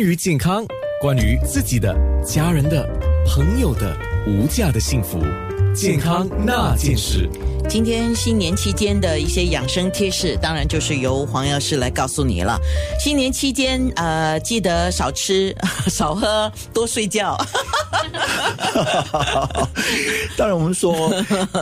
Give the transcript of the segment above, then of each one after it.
关于健康，关于自己的、家人的、朋友的无价的幸福，健康那件事。今天新年期间的一些养生贴士，当然就是由黄药师来告诉你了。新年期间，呃，记得少吃、少喝、多睡觉。当然，我们说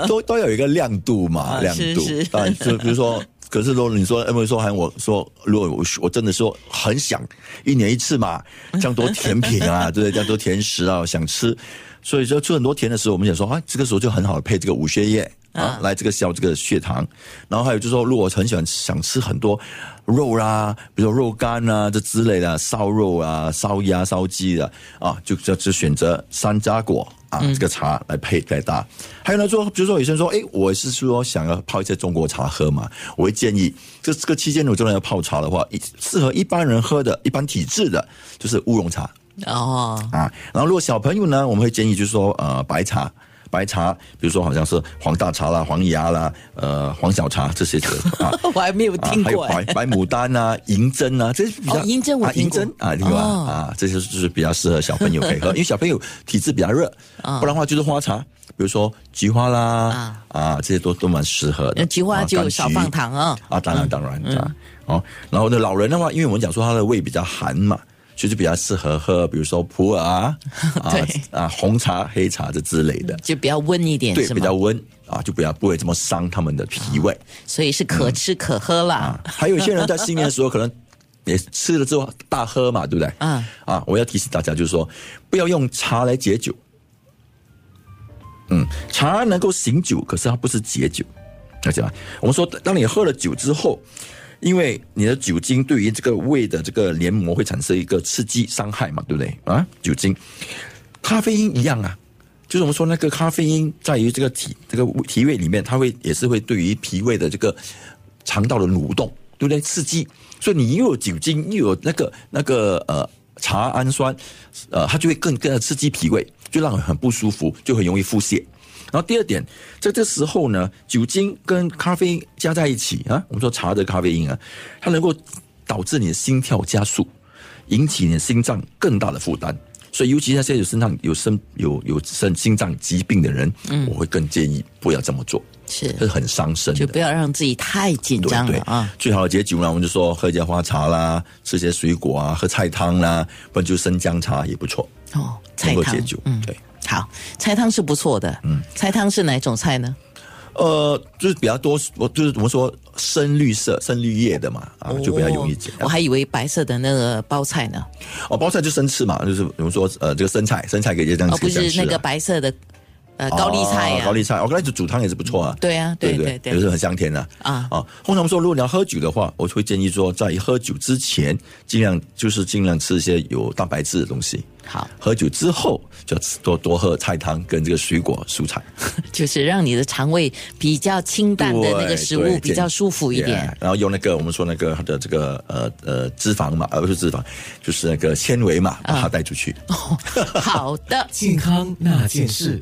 都都有一个亮度嘛，啊亮度是是。当然，就比如说，可是如果你说，有没有说喊我说，如果我我真的说很想一年一次嘛，这样多甜品啊，对 不对？这样多甜食啊，想吃，所以说吃很多甜的时候，我们想说啊，这个时候就很好的配这个五血液啊，来这个消这个血糖。然后还有就是说，如果很喜欢想吃很多肉啦，比如说肉干啊这之类的，烧肉啊、烧鸭、烧鸡的啊，就就就选择山楂果啊、这个茶来配来搭。还有呢，说比如说有些人说，哎，我是说想要泡一些中国茶喝嘛，我会建议这这个期间如果真的要泡茶的话，一适合一般人喝的、一般体质的，就是乌龙茶。哦，啊。然后如果小朋友呢，我们会建议就是说，呃，白茶。白茶，比如说好像是黄大茶啦、黄芽啦、呃黄小茶这些啊，我还没有啊听过。还有白白牡丹啊、银针啊，这是比较哦银针我啊银听过针啊，听过哦啊啊，这些就是比较适合小朋友可以喝，因为小朋友体质比较热，啊不然的话就是花茶，比如说菊花啦啊这些都都蛮适合的。菊花就少放糖啊。啊，当然当然啊，哦，然后呢，老人的话，因为我们讲说他的胃比较寒嘛，所以就比较适合喝，比如说普洱啊，啊红茶、黑茶这之类的，就比较温一点，对，比较？温啊，就不要不会这么伤他们的脾胃所以是可吃可喝啦啊。。还有一些人在新年的时候可能。也吃了之后大喝嘛，对不对？嗯啊，我要提醒大家，就是说不要用茶来解酒。嗯，茶能够醒酒，可是它不是解酒，了解吧？我们说，当你喝了酒之后，因为你的酒精对于这个胃的这个黏膜会产生一个刺激伤害嘛，对不对？啊，酒精，咖啡因一样啊，就是我们说那个咖啡因在于这个体这个体胃里面，它会也是会对于脾胃的这个肠道的蠕动，对不对？刺激，所以你又有酒精，又有那个那个呃茶氨酸，呃，它就会更更刺激脾胃，就让人很不舒服，就很容易腹泻。然后第二点，在这时候呢，酒精跟咖啡因加在一起啊，我们说茶的咖啡因啊，它能够导致你的心跳加速，引起你的心脏更大的负担。所以，尤其那些有身上有身有有身心脏疾病的人，我会更建议不要这么做，是这是很伤身的。就不要让自己太紧张了啊。最好的解酒呢，我们就说喝一些花茶啦，吃些水果啊，喝菜汤啦，不然就生姜茶也不错，哦，菜汤能够解酒。嗯，对。好，菜汤是不错的。嗯，菜汤是哪种菜呢？呃，就是比较多，我就是怎么说深绿色、深绿叶的嘛，啊，就比较容易解。哦我还以为白色的那个包菜呢，哦，包菜就生吃嘛，就是比如说呃，这个生菜，生菜可以这样而吃，这样吃啊不是那个白色的呃高丽菜呀。哦高丽菜，我刚才煮汤也是不错啊。对啊，对对也是很香甜的啊啊。通常我们说，如果你要喝酒的话，我会建议说，在喝酒之前，尽量就是尽量吃一些有蛋白质的东西。好，喝酒之后就要吃多多喝菜汤跟这个水果蔬菜，就是让你的肠胃比较清淡的那个食物比较舒服一点 Yeah，。然后用那个我们说那个它的这个呃呃脂肪嘛，而不是脂肪，就是那个纤维嘛，把它带出去。好的。健康那件事。